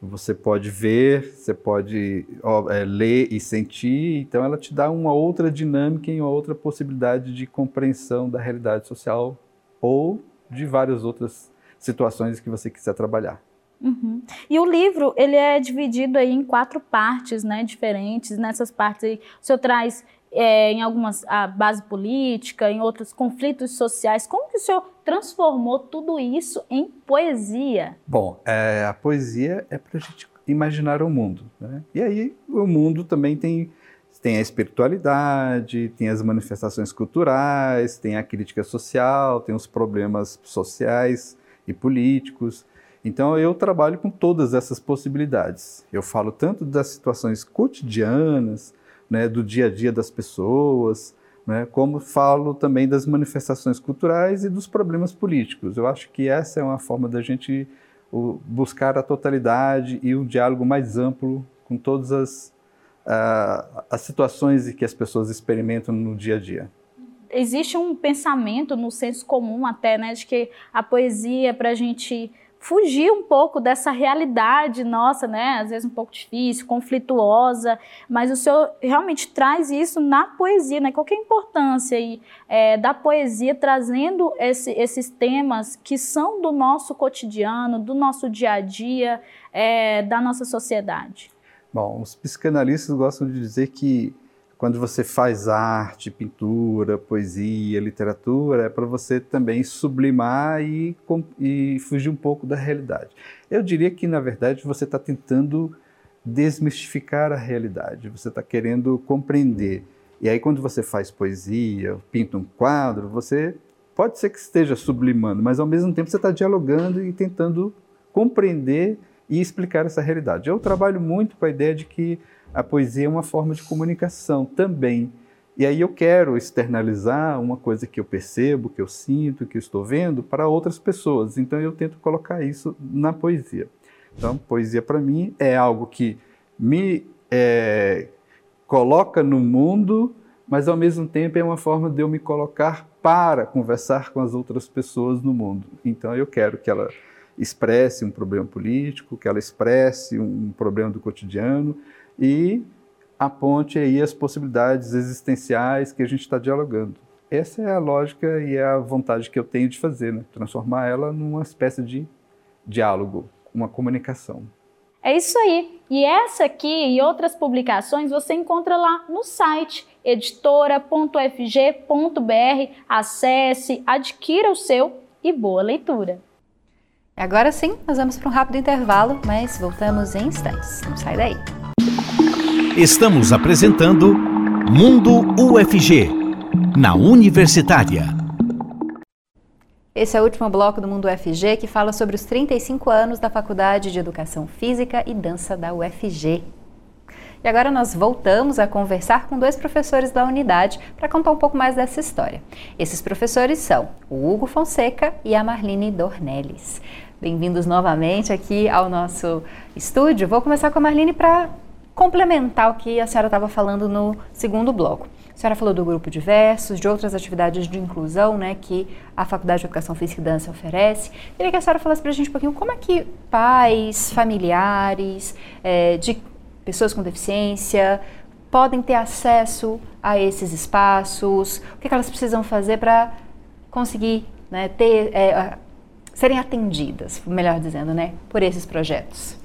você pode ver, você pode ó, é, ler e sentir, então ela te dá uma outra dinâmica e uma outra possibilidade de compreensão da realidade social ou de várias outras situações que você quiser trabalhar. Uhum. E o livro ele é dividido aí em quatro partes, né, diferentes. Nessas partes aí, o senhor traz é, em algumas a base política, em outros conflitos sociais. Como que o senhor transformou tudo isso em poesia? Bom, é, a poesia é para a gente imaginar o mundo. Né? E aí o mundo também tem, tem a espiritualidade, tem as manifestações culturais, tem a crítica social, tem os problemas sociais e políticos. Então eu trabalho com todas essas possibilidades. Eu falo tanto das situações cotidianas, né, do dia a dia das pessoas, né, como falo também das manifestações culturais e dos problemas políticos. Eu acho que essa é uma forma da gente buscar a totalidade e um diálogo mais amplo com todas as, uh, as situações que as pessoas experimentam no dia a dia existe um pensamento no senso comum até, né, de que a poesia para a gente fugir um pouco dessa realidade nossa, né? Às vezes um pouco difícil, conflituosa, mas o senhor realmente traz isso na poesia, né? Qual é a importância aí, é, da poesia trazendo esse, esses temas que são do nosso cotidiano, do nosso dia a dia, é, da nossa sociedade? Bom, os psicanalistas gostam de dizer que quando você faz arte, pintura, poesia, literatura, é para você também sublimar e, e, fugir um pouco da realidade. Eu diria que, na verdade, você está tentando desmistificar a realidade, você está querendo compreender. E aí, quando você faz poesia, pinta um quadro, você pode ser que esteja sublimando, mas ao mesmo tempo você está dialogando e tentando compreender e explicar essa realidade. Eu trabalho muito com a ideia de que a poesia é uma forma de comunicação também. E aí eu quero externalizar uma coisa que eu percebo, que eu sinto, que eu estou vendo para outras pessoas. Então eu tento colocar isso na poesia. Então, poesia para mim é algo que me é, coloca no mundo, mas ao mesmo tempo é uma forma de eu me colocar para conversar com as outras pessoas no mundo. Então eu quero que ela expresse um problema político, que ela expresse um problema do cotidiano, e aponte aí as possibilidades existenciais que a gente está dialogando. Essa é a lógica e é a vontade que eu tenho de fazer, né? transformar ela numa espécie de diálogo, uma comunicação. É isso aí. E essa aqui e outras publicações você encontra lá no site editora.fg.br. Acesse, adquira o seu e boa leitura. Agora sim, nós vamos para um rápido intervalo, mas voltamos em instantes. Não sai daí. Estamos apresentando Mundo UFG, na Universitária. Esse é o último bloco do Mundo UFG que fala sobre os 35 anos da Faculdade de Educação Física e Dança da UFG. E agora nós voltamos a conversar com dois professores da unidade para contar um pouco mais dessa história. Esses professores são o Hugo Fonseca e a Marlene Dornelles. Bem-vindos novamente aqui ao nosso estúdio. Vou começar com a Marlene para complementar o que a senhora estava falando no segundo bloco. A senhora falou do grupo de versos, de outras atividades de inclusão né, que a Faculdade de Educação Física e Dança oferece. Queria que a senhora falasse para a gente um pouquinho como é que pais, familiares, é, de pessoas com deficiência podem ter acesso a esses espaços, o que, que elas precisam fazer para conseguir né, ter, é, serem atendidas, melhor dizendo, né, por esses projetos.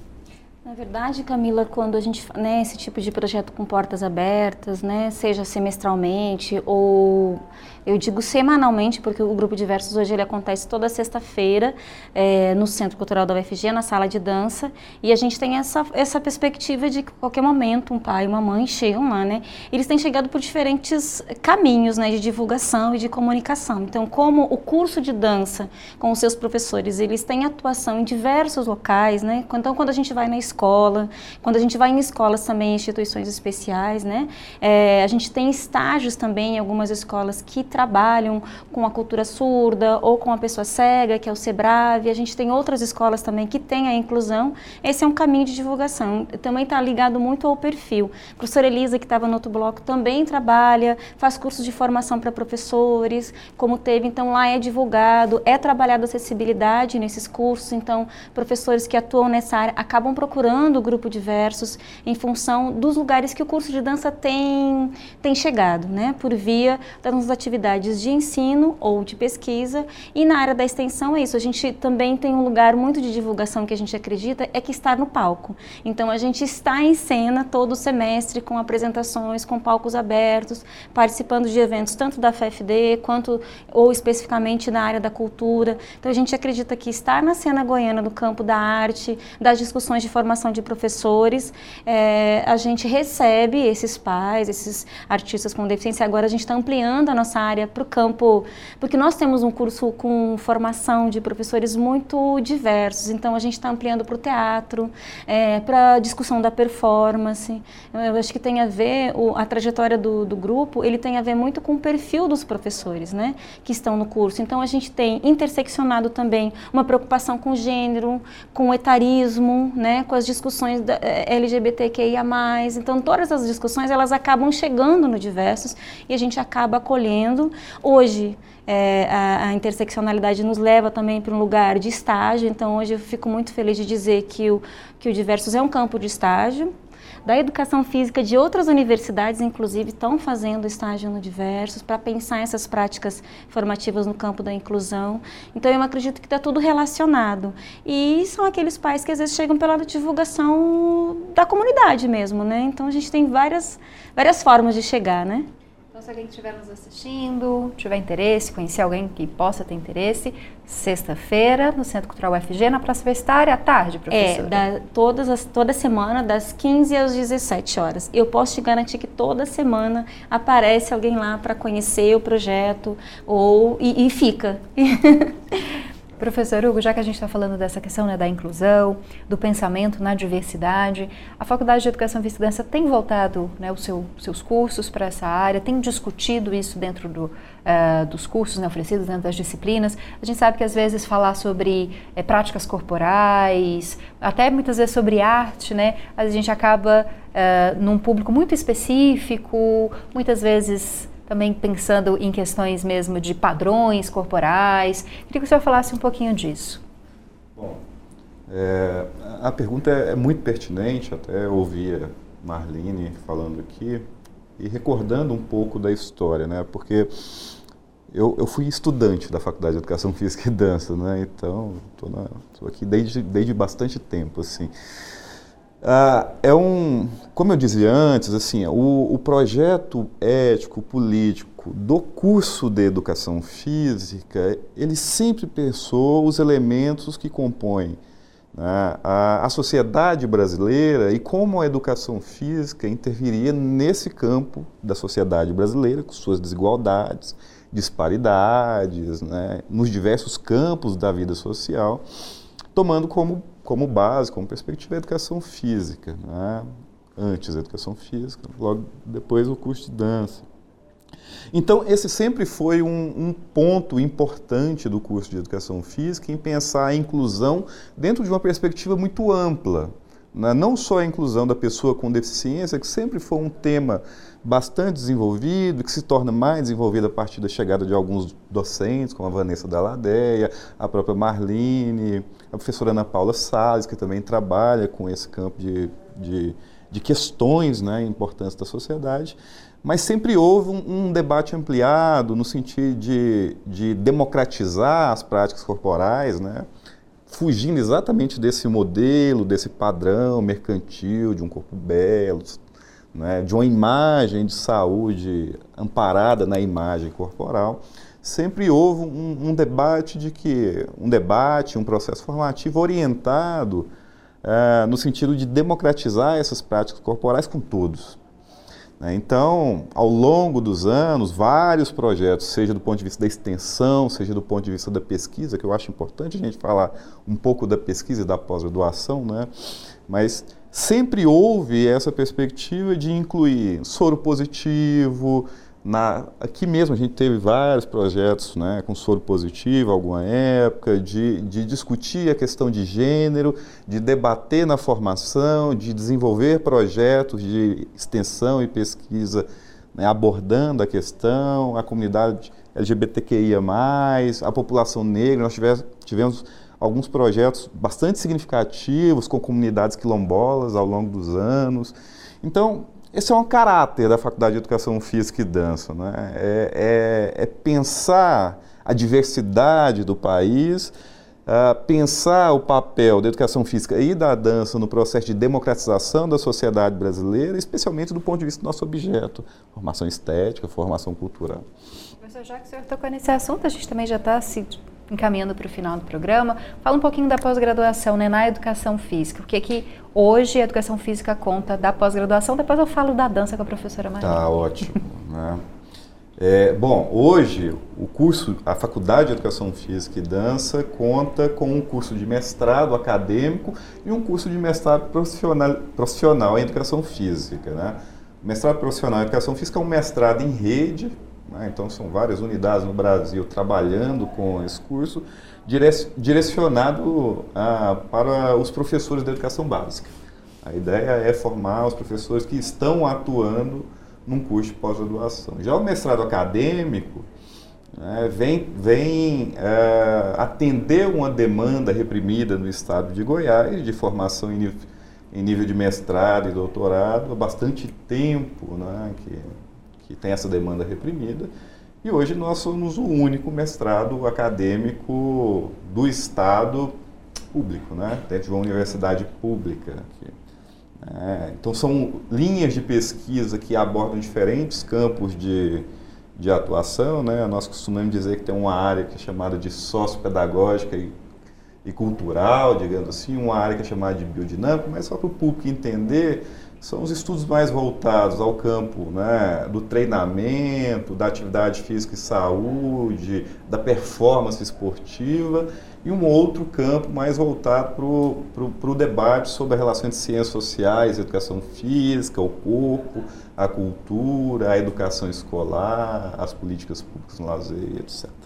Na verdade, Camila, quando a gente, né, esse tipo de projeto com portas abertas, né, seja semestralmente ou eu digo semanalmente, porque o Grupo Diversos hoje ele acontece toda sexta-feira é, no Centro Cultural da UFG, na sala de dança, e a gente tem essa, essa perspectiva de que qualquer momento um pai e uma mãe chegam lá, né? Eles têm chegado por diferentes caminhos, né, de divulgação e de comunicação. Então, como o curso de dança com os seus professores, eles têm atuação em diversos locais, né? Então, quando a gente vai na escola, quando a gente vai em escolas também, instituições especiais, né? É, a gente tem estágios também em algumas escolas que trabalham com a cultura surda ou com a pessoa cega, que é o SEBRAVE. A gente tem outras escolas também que têm a inclusão. Esse é um caminho de divulgação. Também está ligado muito ao perfil. A professora Elisa, que estava no outro bloco, também trabalha, faz cursos de formação para professores, como teve. Então, lá é divulgado, é trabalhada acessibilidade nesses cursos. Então, professores que atuam nessa área acabam procurando o grupo diversos em função dos lugares que o curso de dança tem, tem chegado, né? Por via das atividades atividades de ensino ou de pesquisa. E na área da extensão é isso, a gente também tem um lugar muito de divulgação que a gente acredita, é que está no palco. Então a gente está em cena todo semestre com apresentações, com palcos abertos, participando de eventos tanto da FFD quanto ou especificamente na área da cultura. Então a gente acredita que estar na cena goiana, no campo da arte, das discussões de formação de professores, é, a gente recebe esses pais, esses artistas com deficiência. Agora a gente está ampliando a nossa área para o campo, porque nós temos um curso com formação de professores muito diversos. Então a gente está ampliando para o teatro, é, para a discussão da performance. Eu acho que tem a ver o, a trajetória do, do grupo, ele tem a ver muito com o perfil dos professores, né, que estão no curso. Então a gente tem interseccionado também uma preocupação com gênero, com etarismo, né, com as discussões da, eh, LGBTQIA+. Então todas as discussões elas acabam chegando no diversos e a gente acaba acolhendo. Hoje é, a, a, interseccionalidade nos leva também para um lugar de estágio, então hoje eu fico muito feliz de dizer que o, que o Diversos é um campo de estágio, da educação física de outras universidades, inclusive, estão fazendo estágio no Diversos para pensar essas práticas formativas no campo da inclusão. Então, eu acredito que está tudo relacionado. E são aqueles pais que às vezes chegam pela divulgação da comunidade mesmo, né? Então, a gente tem várias, várias formas de chegar, né? Então, se alguém estiver nos assistindo, tiver interesse, conhecer alguém que possa ter interesse, sexta-feira, no Centro Cultural UFG, na Praça Vestária, à tarde, é, professora? É, da, todas as, toda semana, das 15 às 17 horas. Eu posso te garantir que toda semana aparece alguém lá para conhecer o projeto ou e, e fica. [LAUGHS] Professor Hugo, já que a gente está falando dessa questão né, da inclusão, do pensamento na diversidade, a Faculdade de Educação e Dança tem voltado né, os seu, seus cursos para essa área, tem discutido isso dentro do, uh, dos cursos né, oferecidos, dentro das disciplinas. A gente sabe que às vezes falar sobre é, práticas corporais, até muitas vezes sobre arte, né, a gente acaba uh, num público muito específico, muitas vezes também pensando em questões mesmo de padrões corporais. Queria que o senhor falasse um pouquinho disso. Bom, é, a pergunta é, muito pertinente, até ouvia Marlene falando aqui e recordando um pouco da história, né? Porque eu, eu fui estudante da Faculdade de Educação [LAUGHS] Física e Dança, né? Então, estou aqui desde, desde bastante tempo, assim. Ah, é um, como eu dizia antes, assim, o, o projeto ético político do curso de educação física, ele sempre pensou os elementos que compõem né, a, a sociedade brasileira e como a educação física interviria nesse campo da sociedade brasileira, com suas desigualdades, disparidades, né, nos diversos campos da vida social, tomando como como base, como perspectiva, a educação física. Né? Antes a educação física, logo depois o curso de dança. Então, esse sempre foi um, um, ponto importante do curso de educação física em pensar a inclusão dentro de uma perspectiva muito ampla. Né? Não só a inclusão da pessoa com deficiência, que sempre foi um tema bastante desenvolvido, que se torna mais desenvolvido a partir da chegada de alguns docentes, como a Vanessa Dalladeia, a própria Marlene, a professora Ana Paula Salles, que também trabalha com esse campo de, de, de questões né, importantes da sociedade. Mas sempre houve um, um, debate ampliado no sentido de, de democratizar as práticas corporais, né, fugindo exatamente desse modelo, desse padrão mercantil, de um corpo belo, né, de uma imagem de saúde amparada na imagem corporal, sempre houve um, um debate de que um debate, um processo formativo orientado é, no sentido de democratizar essas práticas corporais com todos. Né. Então, ao longo dos anos, vários projetos, seja do ponto de vista da extensão, seja do ponto de vista da pesquisa, que eu acho importante a gente falar um pouco da pesquisa e da pós-graduação, né? mas sempre houve essa perspectiva de incluir soro positivo. Na, aqui mesmo a gente teve vários projetos né, com soro positivo, alguma época, de, de discutir a questão de gênero, de debater na formação, de desenvolver projetos de extensão e pesquisa né, abordando a questão, a comunidade LGBTQIA, a população negra. Nós tivemos, tivemos alguns projetos bastante significativos com comunidades quilombolas ao longo dos anos. Então, esse é um caráter da Faculdade de Educação Física e Dança, né? é, é, é pensar a diversidade do país, uh, pensar o papel da educação física e da dança no processo de democratização da sociedade brasileira, especialmente do ponto de vista do nosso objeto, formação estética, formação cultural. Professor, já que o senhor tocou nesse assunto, a gente também já está se encaminhando para o final do programa. Fala um pouquinho da pós-graduação né, na educação física. O que, que hoje a educação física conta da pós-graduação? Depois eu falo da dança com a professora Maria. Tá ótimo. né? É, bom, hoje o curso, a Faculdade de Educação Física e Dança conta com um curso de mestrado acadêmico e um curso de mestrado profissional, profissional em Educação Física. Né? O mestrado profissional em Educação Física é um mestrado em rede? Então são várias unidades no Brasil trabalhando com esse curso, direcionado a, para os professores da educação básica. A ideia é formar os professores que estão atuando num curso de pós-graduação. Já o mestrado acadêmico né, vem, vem é, atender uma demanda reprimida no estado de Goiás de formação em nível, em nível de mestrado e doutorado há bastante tempo né, que, que tem essa demanda reprimida. E hoje nós somos o único mestrado acadêmico do Estado público, né? dentro de uma universidade pública. É, então, são linhas de pesquisa que abordam diferentes campos de, de atuação. Né? Nós costumamos dizer que tem uma área que é chamada de sociopedagógica e, e cultural, digamos assim, uma área que é chamada de biodinâmica, mas só para o público entender, são os estudos mais voltados ao campo né, do treinamento, da atividade física e saúde, da performance esportiva e um outro campo mais voltado para o debate sobre a relação entre ciências sociais, educação física, o corpo, a cultura, a educação escolar, as políticas públicas no lazer, etc.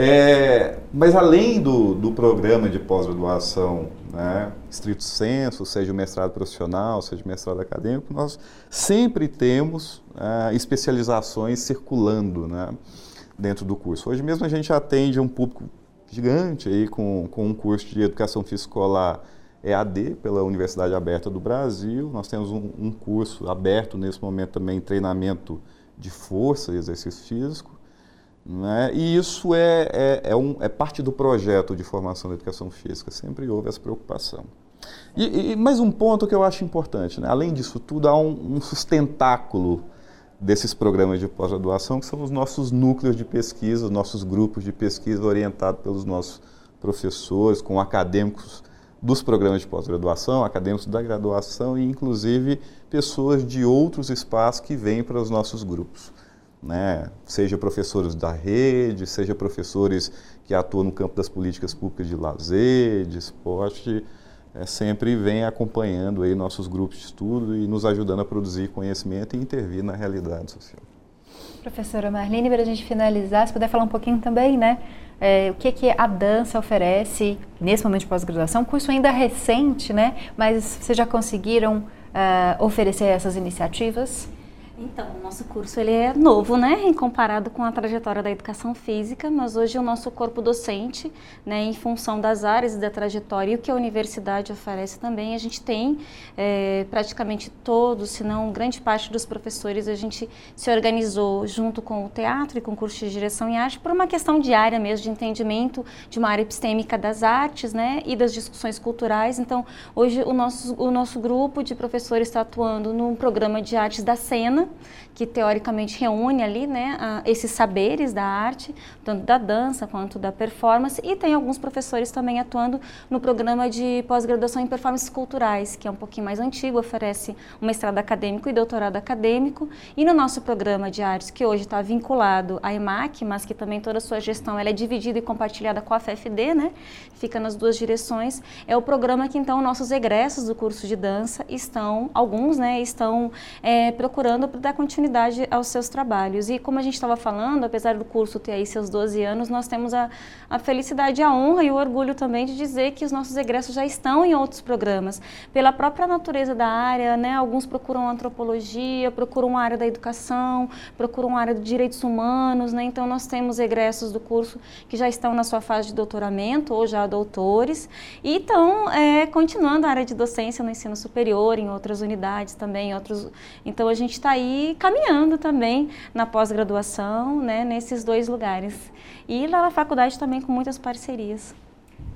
É, mas além do, do programa de pós-graduação né, estrito senso, seja o mestrado profissional, seja o mestrado acadêmico, nós sempre temos é, especializações circulando né, dentro do curso. Hoje mesmo a gente atende um público gigante aí com, com um curso de educação física EAD pela Universidade Aberta do Brasil. Nós temos um, um curso aberto nesse momento também, treinamento de força e exercício físico. Né? E isso é, é, é, um, é parte do projeto de formação da educação física, sempre houve essa preocupação. E, e mais um ponto que eu acho importante, né? além disso tudo, há um, um sustentáculo desses programas de pós-graduação, que são os nossos núcleos de pesquisa, os nossos grupos de pesquisa orientados pelos nossos professores, com acadêmicos dos programas de pós-graduação, acadêmicos da graduação e, inclusive, pessoas de outros espaços que vêm para os nossos grupos. Né? Seja professores da rede, seja professores que atuam no campo das políticas públicas de lazer, de esporte, é, sempre vem acompanhando aí nossos grupos de estudo e nos ajudando a produzir conhecimento e intervir na realidade social. Professora Marlene, para a gente finalizar, se puder falar um pouquinho também, né? É, o que, que a dança oferece nesse momento de pós-graduação? Curso ainda recente, né? Mas vocês já conseguiram uh, oferecer essas iniciativas? Então, o nosso curso ele é novo, né, em comparado com a trajetória da educação física, mas hoje o nosso corpo docente, né, em função das áreas da trajetória e o que a universidade oferece também, a gente tem é, praticamente todos, se não grande parte dos professores, a gente se organizou junto com o teatro e com o curso de direção em arte por uma questão diária mesmo de entendimento de uma área epistêmica das artes, né, e das discussões culturais. Então, hoje o nosso o nosso grupo de professores está atuando num programa de artes da cena que teoricamente reúne ali né, a, esses saberes da arte, tanto da dança quanto da performance, e tem alguns professores também atuando no programa de pós-graduação em performances culturais, que é um pouquinho mais antigo, oferece um mestrado acadêmico e doutorado acadêmico, e no nosso programa de artes, que hoje está vinculado à EMAC, mas que também toda a sua gestão ela é dividida e compartilhada com a FFD, né? fica nas duas direções, é o programa que então nossos egressos do curso de dança estão, alguns né, estão é, procurando dar continuidade aos seus trabalhos. E como a gente estava falando, apesar do curso ter aí seus 12 anos, nós temos a, a felicidade, a honra e o orgulho também de dizer que os nossos egressos já estão em outros programas. Pela própria natureza da área, né, alguns procuram antropologia, procuram a área da educação, procuram a área de direitos humanos, né, então nós temos egressos do curso que já estão na sua fase de doutoramento ou já doutores e estão é, continuando a área de docência no ensino superior, em outras unidades também, outros. Então a gente está aí caminhando também na pós-graduação, né, nesses dois lugares. E lá na faculdade também com muitas parcerias.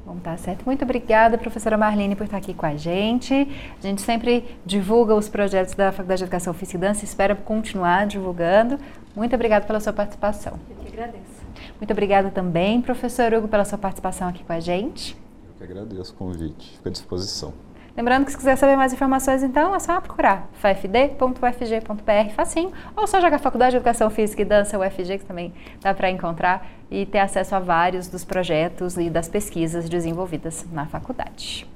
Bom, tá certo. Muito obrigada, professora Marlene, por estar aqui com a gente. A gente sempre divulga os projetos da Faculdade de Educação Física e Dança e espera continuar divulgando. Muito obrigada pela sua participação. Eu que agradeço. Muito obrigada também, professor Hugo, pela sua participação aqui com a gente. Eu que agradeço o convite. Fico à disposição. Lembrando que se quiser saber mais informações, então é só procurar fafd.ufg.br, facinho, ou só jogar Faculdade de Educação Física e Dança UFG, que também dá para encontrar e ter acesso a vários dos projetos e das pesquisas desenvolvidas na faculdade.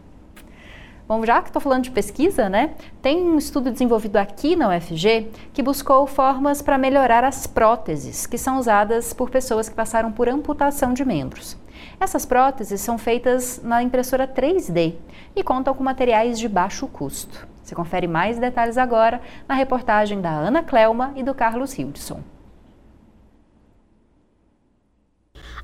Bom, já que estou falando de pesquisa, né? Tem um estudo desenvolvido aqui na UFG que buscou formas para melhorar as próteses que são usadas por pessoas que passaram por amputação de membros. Essas próteses são feitas na impressora 3D e contam com materiais de baixo custo. Você confere mais detalhes agora na reportagem da Ana Clelma e do Carlos Hildson.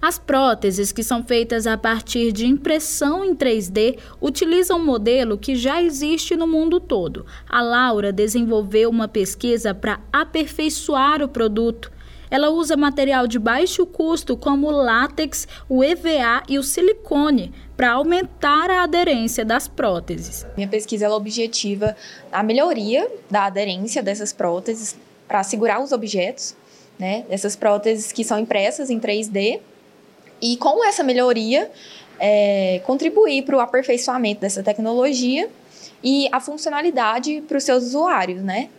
As próteses, que são feitas a partir de impressão em 3D, utilizam um modelo que já existe no mundo todo. A Laura desenvolveu uma pesquisa para aperfeiçoar o produto ela usa material de baixo custo como o látex, o EVA e o silicone para aumentar a aderência das próteses. Minha pesquisa ela objetiva a melhoria da aderência dessas próteses para segurar os objetos, né? Essas próteses que são impressas em 3D e com essa melhoria é, contribuir para o aperfeiçoamento dessa tecnologia e a funcionalidade para os seus usuários, né?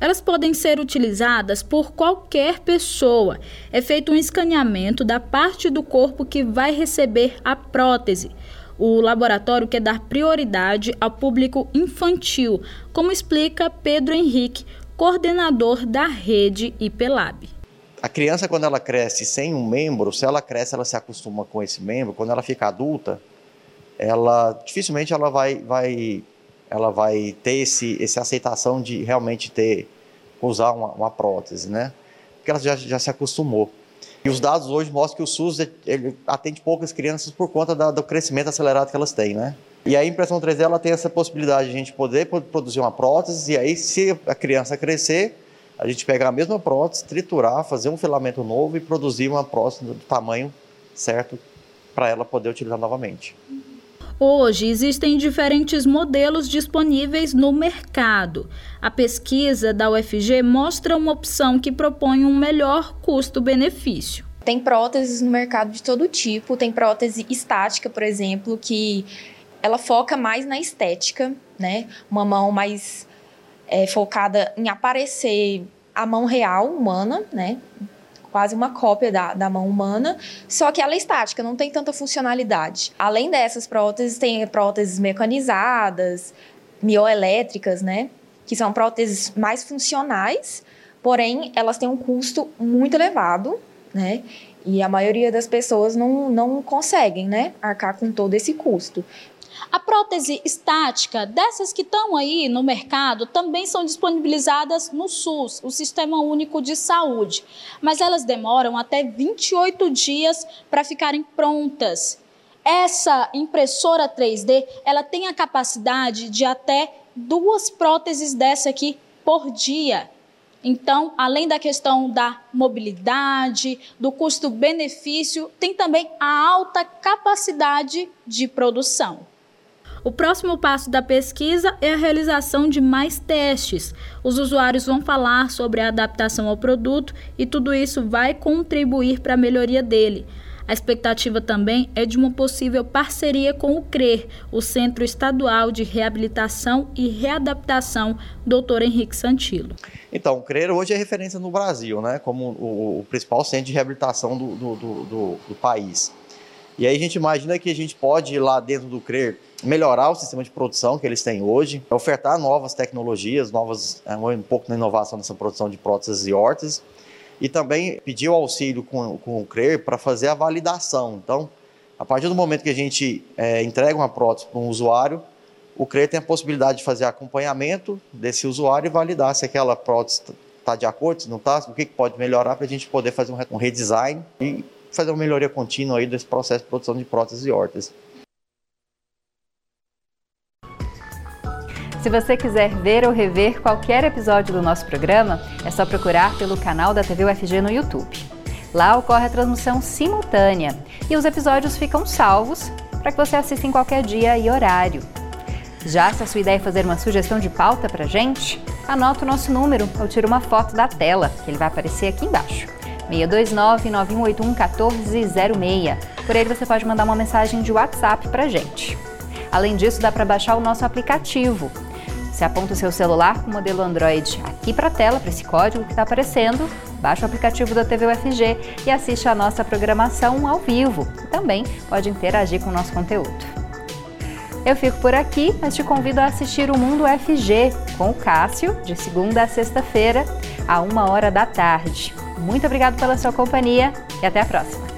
Elas podem ser utilizadas por qualquer pessoa. É feito um escaneamento da parte do corpo que vai receber a prótese. O laboratório quer dar prioridade ao público infantil, como explica Pedro Henrique, coordenador da rede IPLAB. A criança, quando ela cresce sem um membro, se ela cresce, ela se acostuma com esse membro. Quando ela fica adulta, ela dificilmente ela vai, vai ela vai ter esse, essa aceitação de realmente ter, usar uma, uma prótese, né? Porque ela já, já se acostumou. E os dados hoje mostram que o SUS atende poucas crianças por conta da, do crescimento acelerado que elas têm, né? E a impressão 3D ela tem essa possibilidade de a gente poder produzir uma prótese e aí se a criança crescer, a gente pegar a mesma prótese, triturar, fazer um filamento novo e produzir uma prótese do tamanho certo para ela poder utilizar novamente. Hoje existem diferentes modelos disponíveis no mercado. A pesquisa da UFG mostra uma opção que propõe um melhor custo-benefício. Tem próteses no mercado de todo tipo, tem prótese estática, por exemplo, que ela foca mais na estética, né? Uma mão mais é, focada em aparecer a mão real humana, né? Quase uma cópia da, da mão humana, só que ela é estática, não tem tanta funcionalidade. Além dessas próteses, tem próteses mecanizadas, mioelétricas, né? Que são próteses mais funcionais, porém elas têm um custo muito elevado, né? E a maioria das pessoas não, não conseguem, né, arcar com todo esse custo. A prótese estática, dessas que estão aí no mercado, também são disponibilizadas no SUS, o Sistema Único de Saúde, mas elas demoram até 28 dias para ficarem prontas. Essa impressora 3D, ela tem a capacidade de até duas próteses dessa aqui por dia. Então, além da questão da mobilidade, do custo-benefício, tem também a alta capacidade de produção. O próximo passo da pesquisa é a realização de mais testes. Os usuários vão falar sobre a adaptação ao produto e tudo isso vai contribuir para a melhoria dele. A expectativa também é de uma possível parceria com o CRER, o Centro Estadual de Reabilitação e Readaptação, Dr. Henrique Santilo. Então, o CRER hoje é referência no Brasil, né, como o, o principal centro de reabilitação do, do, do, do país. E aí a gente imagina que a gente pode ir lá dentro do CRER melhorar o sistema de produção que eles têm hoje, ofertar novas tecnologias, novas, é, um pouco na inovação nessa produção de próteses e órteses, e também pedir o auxílio com, com o CRER para fazer a validação. Então, a partir do momento que a gente é, entrega uma prótese para um usuário, o CRER tem a possibilidade de fazer acompanhamento desse usuário e validar se aquela prótese está de acordo, se não está, o que, que pode melhorar para a gente poder fazer um redesign e fazer uma melhoria contínua aí desse processo de produção de próteses e órteses. Se você quiser ver ou rever qualquer episódio do nosso programa, é só procurar pelo canal da TV UFG no YouTube. Lá ocorre a transmissão simultânea e os episódios ficam salvos para que você assista em qualquer dia e horário. Já se a sua ideia é fazer uma sugestão de pauta para gente, anota o nosso número ou tira uma foto da tela, que ele vai aparecer aqui embaixo. 629-9181-1406. Por ele você pode mandar uma mensagem de WhatsApp para gente. Além disso, dá para baixar o nosso aplicativo. Você aponta o seu celular com o modelo Android aqui para a tela, para esse código que está aparecendo, baixa o aplicativo da TV UFG e assiste a nossa programação ao vivo. E também pode interagir com o nosso conteúdo. Eu fico por aqui, mas te convido a assistir o Mundo UFG com o Cássio, de segunda a sexta-feira, a uma hora da tarde. Muito obrigado pela sua companhia e até a próxima.